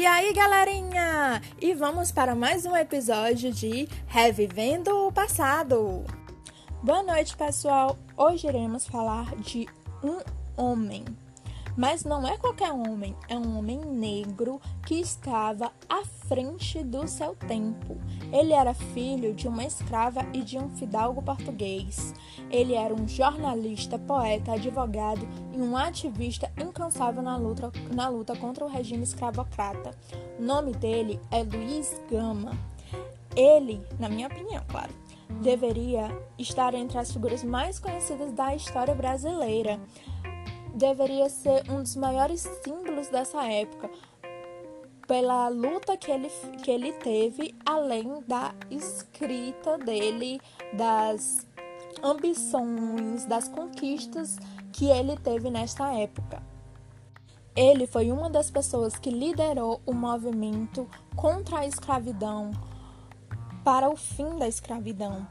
E aí, galerinha? E vamos para mais um episódio de Revivendo o Passado. Boa noite, pessoal. Hoje iremos falar de um homem. Mas não é qualquer homem, é um homem negro que estava à frente do seu tempo. Ele era filho de uma escrava e de um fidalgo português. Ele era um jornalista, poeta, advogado e um ativista incansável na luta, na luta contra o regime escravocrata. O nome dele é Luiz Gama. Ele, na minha opinião, claro, deveria estar entre as figuras mais conhecidas da história brasileira deveria ser um dos maiores símbolos dessa época, pela luta que ele, que ele teve, além da escrita dele, das ambições, das conquistas que ele teve nesta época. Ele foi uma das pessoas que liderou o movimento contra a escravidão, para o fim da escravidão.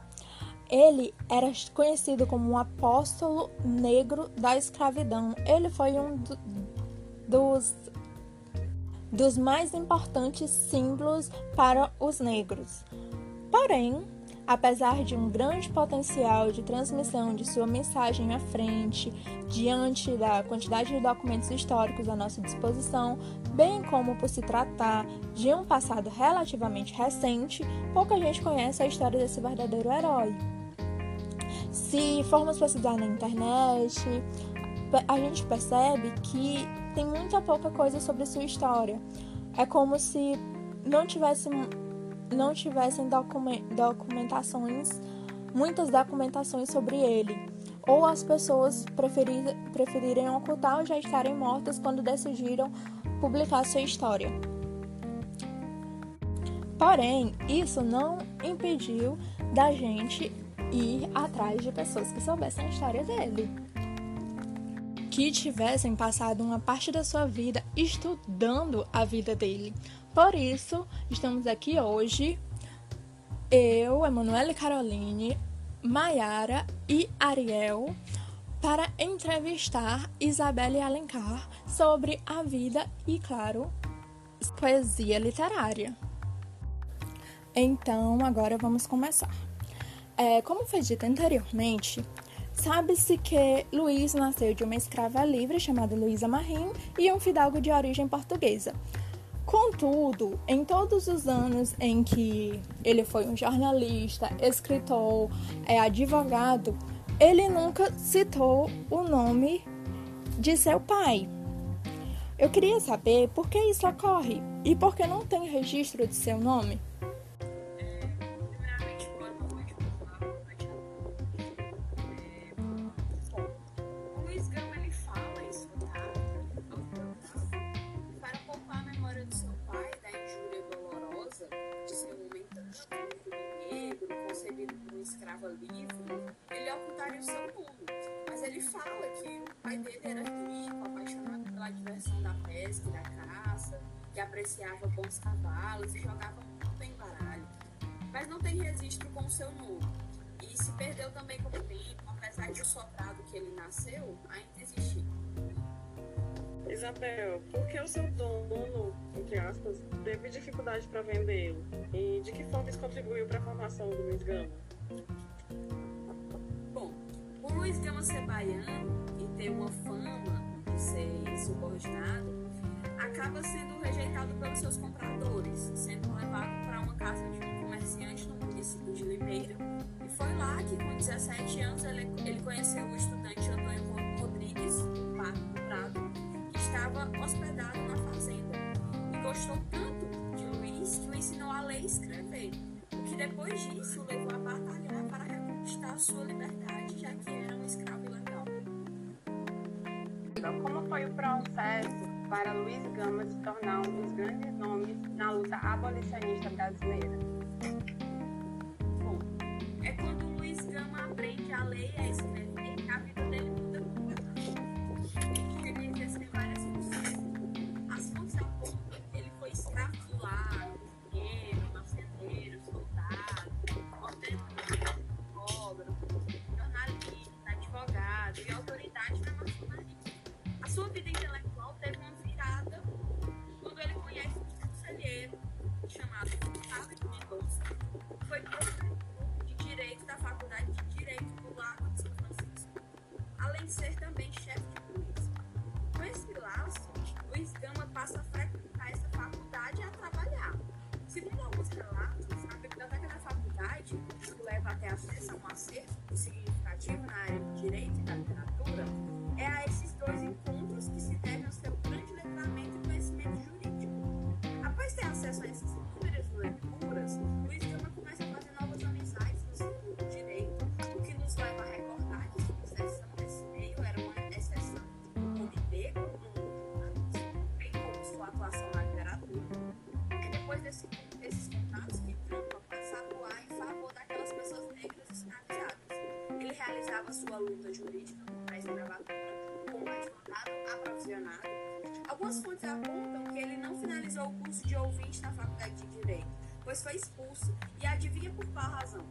Ele era conhecido como um apóstolo negro da escravidão. Ele foi um do, dos, dos mais importantes símbolos para os negros. Porém, apesar de um grande potencial de transmissão de sua mensagem à frente, diante da quantidade de documentos históricos à nossa disposição, bem como por se tratar de um passado relativamente recente, pouca gente conhece a história desse verdadeiro herói. Se formos pesquisar na internet, a gente percebe que tem muita pouca coisa sobre sua história. É como se não tivesse não tivessem documentações, muitas documentações sobre ele. Ou as pessoas preferir, preferirem ocultar ou já estarem mortas quando decidiram publicar sua história. Porém, isso não impediu da gente ir atrás de pessoas que soubessem a história dele. Que tivessem passado uma parte da sua vida estudando a vida dele. Por isso, estamos aqui hoje, eu, Emanuele Caroline, Maiara e Ariel, para entrevistar Isabelle Alencar sobre a vida e, claro, poesia literária. Então, agora vamos começar. É, como foi dito anteriormente, sabe-se que Luiz nasceu de uma escrava livre chamada Luísa Marim e um fidalgo de origem portuguesa. Contudo, em todos os anos em que ele foi um jornalista, escritor, é, advogado, ele nunca citou o nome de seu pai. Eu queria saber por que isso ocorre e por que não tem registro de seu nome. Apreciava bons cavalos e jogava muito bem baralho. Mas não tem registro com o seu nome. E se perdeu também com o tempo, apesar de o sobrado que ele nasceu ainda existir. Isabel, por que o seu dono, entre aspas, teve dificuldade para vendê-lo? E de que forma isso contribuiu para a formação do Luiz Gama? Bom, o Luiz Gama ser baiano e ter uma fama de ser subordinado acaba sendo rejeitado pelos seus compradores, sendo levado para uma casa de um comerciante no município de Limeira. E foi lá que, com 17 anos, ele, ele conheceu o estudante Antônio Rodrigues, do Parque do Prado, que estava hospedado na fazenda. E gostou tanto de Luiz que o ensinou a ler e escrever depois disso levou a batalhar para reconquistar sua liberdade, já que era um escravo ilegal. Então, como foi o processo para Luiz Gama se tornar um dos grandes nomes na luta abolicionista brasileira? Até acesso a um acervo significativo na área de direito e da o curso de ouvinte na faculdade de Direito, pois foi expulso. E adivinha por qual razão?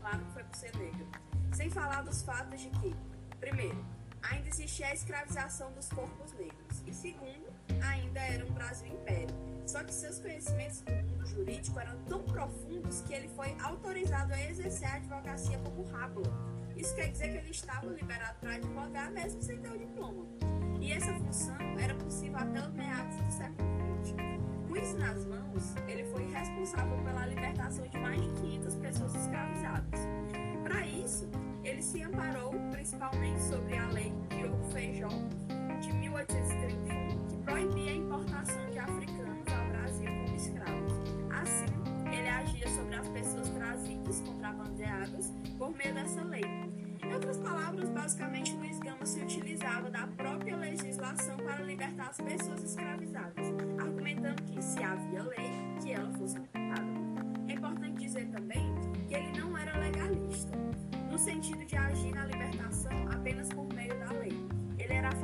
Claro que foi por ser negro. Sem falar dos fatos de que, primeiro, ainda existia a escravização dos corpos negros. E segundo, ainda era um Brasil império. Só que seus conhecimentos do mundo jurídico eram tão profundos que ele foi autorizado a exercer a advocacia como rábula. Isso quer dizer que ele estava liberado para advogar mesmo sem ter o diploma. E essa função era possível até os meados do século Com isso nas mãos, ele foi responsável pela libertação de mais de 500 pessoas escravizadas. Para isso, ele se amparou principalmente sobre a lei Diogo Feijó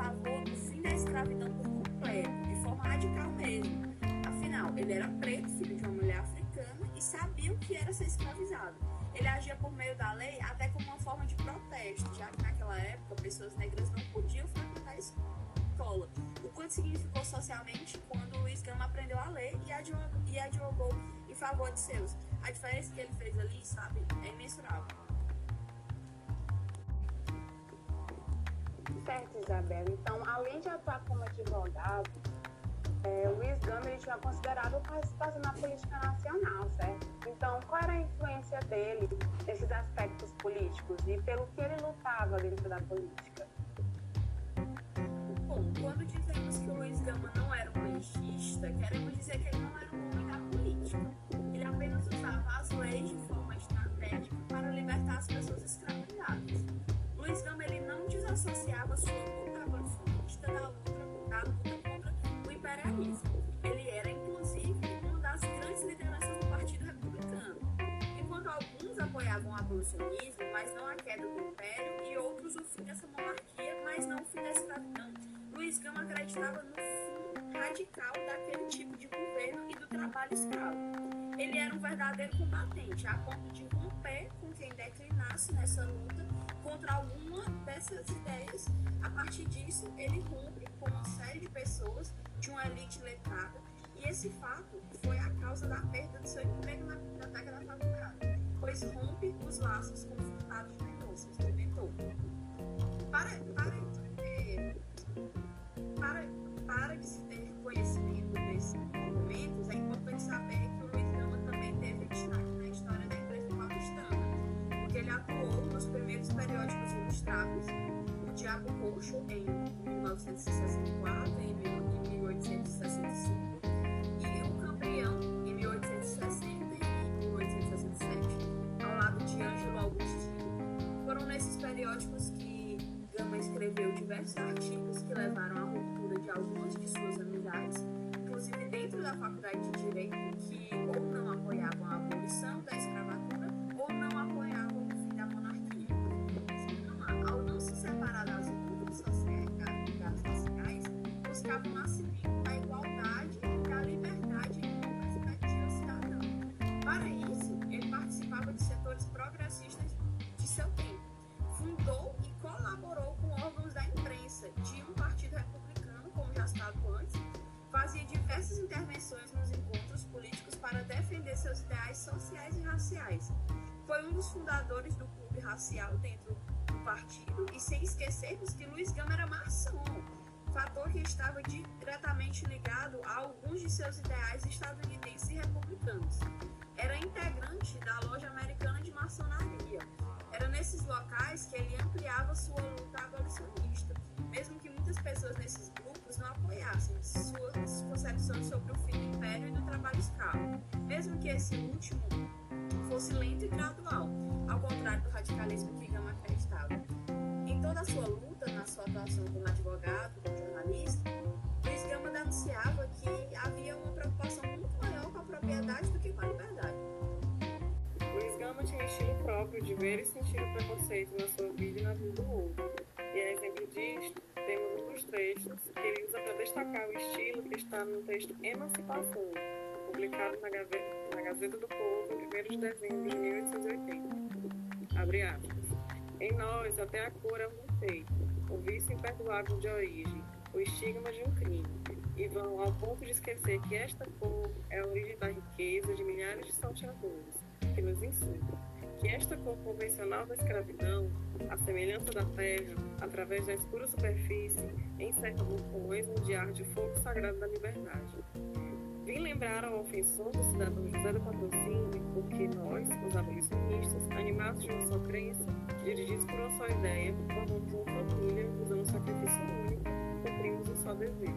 favor do fim da escravidão por completo, de forma radical mesmo. Afinal, ele era preto, filho de uma mulher africana, e sabia o que era ser escravizado. Ele agia por meio da lei até como uma forma de protesto, já que naquela época pessoas negras não podiam frequentar a escola. O quanto significou socialmente quando Luiz Gama aprendeu a advogou, e advogou em favor de seus. A diferença que ele fez ali, sabe, é imensurável. Certo, Isabela. Então, além de atuar como advogado, é, Luiz Gama tinha considerado participação na política nacional, certo? Então, qual era a influência dele nesses aspectos políticos e pelo que ele lutava dentro da política? Bom, quando dizemos que o Luiz Gama não era um politicista, queremos dizer que ele não era um homem da política. Ele apenas usava as leis de forma estratégica para libertar as pessoas escravizadas. Luiz Gama ele não desassociava sua luta abolicionista da luta, da luta contra o imperialismo. Ele era, inclusive, uma das grandes lideranças do Partido Republicano. Enquanto alguns apoiavam o abolicionismo, mas não a queda do império, e outros o fim dessa monarquia, mas não o fim da escravidão, Luiz Gama acreditava no fim radical daquele tipo de governo e do trabalho escravo. Ele era um verdadeiro combatente, a ponto de romper com quem declinasse nessa luta contra alguma dessas ideias. A partir disso, ele rompe com uma série de pessoas de uma elite letrada, e esse fato foi a causa da perda do seu emprego na biblioteca da faculdade, pois rompe os laços com os deputados de Mendonça, o inventor. Para, para, é, para, ilustrados, o Diabo Roxo, em 1964 e em 1865, e o Cambrião, em 1860 e 1867, ao lado de Ângelo Augustino. Foram nesses periódicos que Gama escreveu diversos artigos que levaram à ruptura de algumas de suas amizades, inclusive dentro da faculdade de Direito, o nascimento da igualdade, da liberdade e da perspectiva cidadã. Para isso, ele participava de setores progressistas de seu tempo. Fundou e colaborou com órgãos da imprensa de um partido republicano, como já citado antes, fazia diversas intervenções nos encontros políticos para defender seus ideais sociais e raciais. Foi um dos fundadores do Clube Racial dentro partido e sem esquecermos que Luiz Gama era maçom, fator que estava diretamente ligado a alguns de seus ideais estadunidenses e republicanos. Era integrante da loja americana de maçonaria. Era nesses locais que ele ampliava sua luta abolicionista, mesmo que muitas pessoas nesses grupos não apoiassem suas concepções sobre o fim do império e do trabalho escravo, mesmo que esse último fosse lento e gradual, de ver e sentir o preconceito na sua vida e na vida do outro. E a exemplo disto, temos um dos trechos que ele usa para destacar o estilo que está no texto Emancipação, publicado na Gazeta, na Gazeta do Povo, 1 de dezembro de 1880. Abre aspas. Em nós, até a cor é um defeito, o vício imperdoável de origem, o estigma de um crime, e vão ao ponto de esquecer que esta cor é a origem da riqueza de milhares de salteadores, que nos insultam, que esta cor convencional da escravidão, a semelhança da terra, através da escura superfície, encerra vulcões onde arde o fogo sagrado da liberdade. Vim lembrar ao ofensor do cidadão José do Patrocínio, porque nós, os abolicionistas, animados de uma só crença, dirigidos por uma só ideia, formamos uma família, usando um sacrifício único, cumprimos um só dever.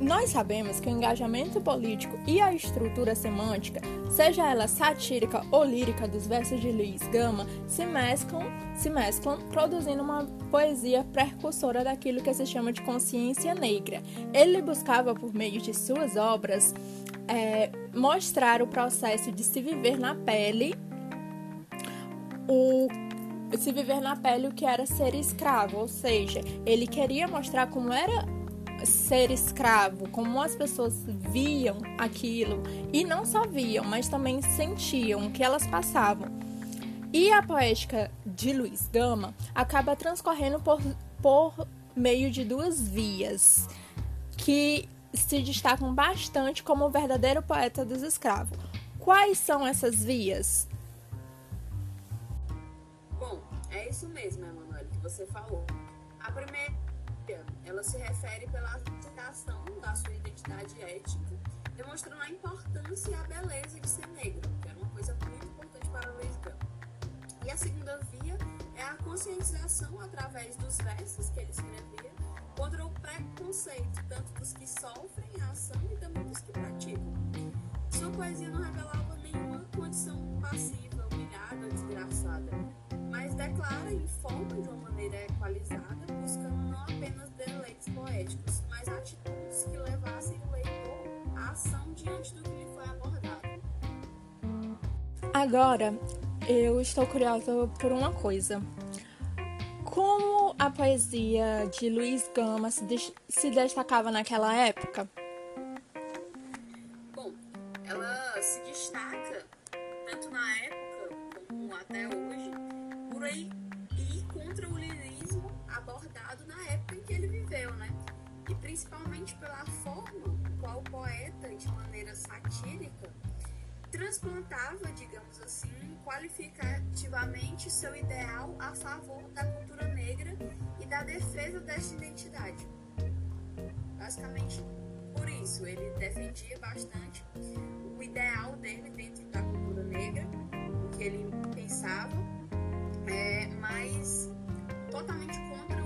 Nós sabemos que o engajamento político e a estrutura semântica, seja ela satírica ou lírica dos versos de Luiz Gama, se mesclam, se mesclam, produzindo uma poesia precursora daquilo que se chama de consciência negra. Ele buscava, por meio de suas obras, é, mostrar o processo de se viver na pele, o se viver na pele o que era ser escravo, ou seja, ele queria mostrar como era ser escravo, como as pessoas viam aquilo e não só viam, mas também sentiam o que elas passavam. E a poética de Luiz Gama acaba transcorrendo por, por meio de duas vias que se destacam bastante como o verdadeiro poeta dos escravos. Quais são essas vias? Bom, é isso mesmo, Emanuel, que você falou. A primeira, ela se refere pela aceitação da sua identidade étnica, demonstrando a importância e a beleza de ser negro, que era uma coisa muito importante para Luiz Gama. E a segunda via é a conscientização através dos versos que ele escrevia contra o preconceito, tanto dos que sofrem a ação e também dos que praticam. Sua poesia não revelava nenhuma condição passiva, humilhada, desgraçada, mas declara em forma de uma maneira equalizada, diante do que lhe foi abordado. Agora, eu estou curiosa por uma coisa. Como a poesia de Luiz Gama se, des- se destacava naquela época? Bom, ela se destaca tanto na época como até hoje por aí ir contra o lirismo abordado na época em que ele viveu, né? E principalmente pela forma qual o poeta, de maneira satírica, transplantava, digamos assim, qualificativamente seu ideal a favor da cultura negra e da defesa desta identidade. Basicamente por isso, ele defendia bastante o ideal dele dentro da cultura negra, o que ele pensava, é, mas totalmente contra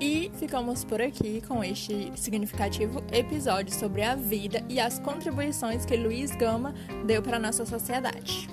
E ficamos por aqui com este significativo episódio sobre a vida e as contribuições que Luiz Gama deu para a nossa sociedade.